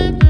Bye.